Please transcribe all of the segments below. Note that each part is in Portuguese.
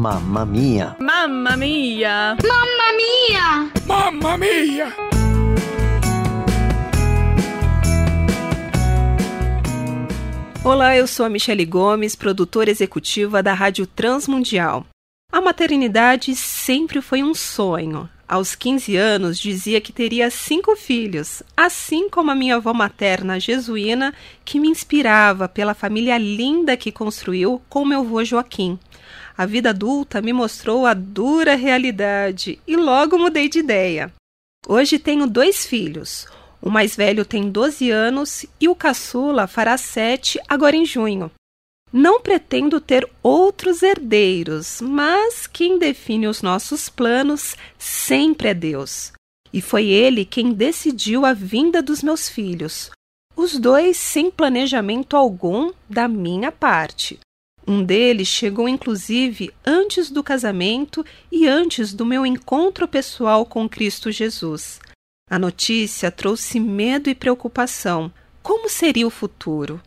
Mamma mia! Mamma mia! Mamma mia! Mamma mia! Olá, eu sou a Michele Gomes, produtora executiva da Rádio Transmundial. A maternidade sempre foi um sonho. Aos 15 anos, dizia que teria cinco filhos, assim como a minha avó materna jesuína, que me inspirava pela família linda que construiu com meu avô Joaquim. A vida adulta me mostrou a dura realidade e logo mudei de ideia. Hoje tenho dois filhos. O mais velho tem 12 anos e o caçula fará 7 agora em junho. Não pretendo ter outros herdeiros, mas quem define os nossos planos sempre é Deus. E foi Ele quem decidiu a vinda dos meus filhos, os dois sem planejamento algum da minha parte. Um deles chegou inclusive antes do casamento e antes do meu encontro pessoal com Cristo Jesus. A notícia trouxe medo e preocupação. Como seria o futuro?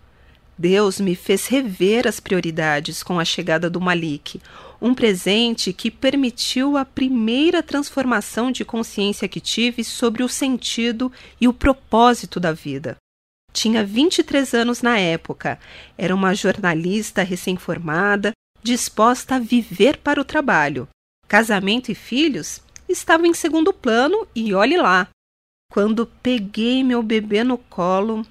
Deus me fez rever as prioridades com a chegada do Malik, um presente que permitiu a primeira transformação de consciência que tive sobre o sentido e o propósito da vida. Tinha 23 anos na época, era uma jornalista recém-formada, disposta a viver para o trabalho. Casamento e filhos estavam em segundo plano e olhe lá. Quando peguei meu bebê no colo,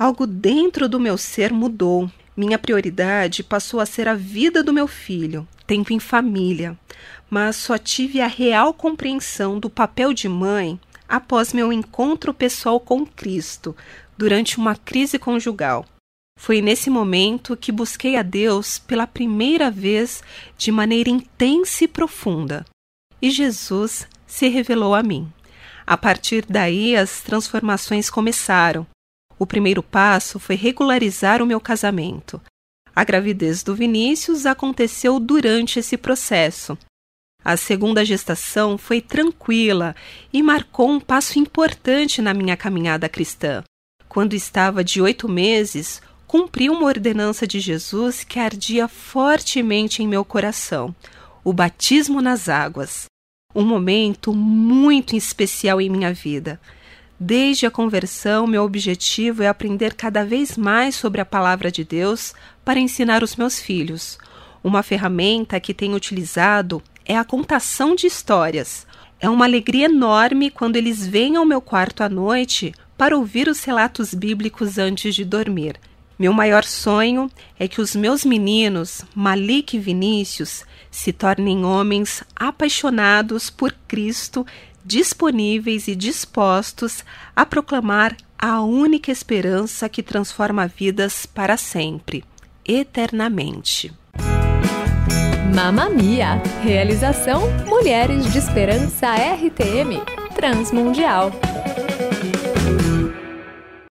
algo dentro do meu ser mudou. Minha prioridade passou a ser a vida do meu filho, tempo em família. Mas só tive a real compreensão do papel de mãe após meu encontro pessoal com Cristo, durante uma crise conjugal. Foi nesse momento que busquei a Deus pela primeira vez de maneira intensa e profunda. E Jesus se revelou a mim. A partir daí, as transformações começaram. O primeiro passo foi regularizar o meu casamento. A gravidez do Vinícius aconteceu durante esse processo. A segunda gestação foi tranquila e marcou um passo importante na minha caminhada cristã. Quando estava de oito meses, cumpri uma ordenança de Jesus que ardia fortemente em meu coração: o batismo nas águas. Um momento muito especial em minha vida. Desde a conversão, meu objetivo é aprender cada vez mais sobre a palavra de Deus para ensinar os meus filhos. Uma ferramenta que tenho utilizado é a contação de histórias. É uma alegria enorme quando eles vêm ao meu quarto à noite para ouvir os relatos bíblicos antes de dormir. Meu maior sonho é que os meus meninos, Malik e Vinícius, se tornem homens apaixonados por Cristo, disponíveis e dispostos a proclamar a única esperança que transforma vidas para sempre, eternamente. Mamamia! Realização Mulheres de Esperança RTM Transmundial.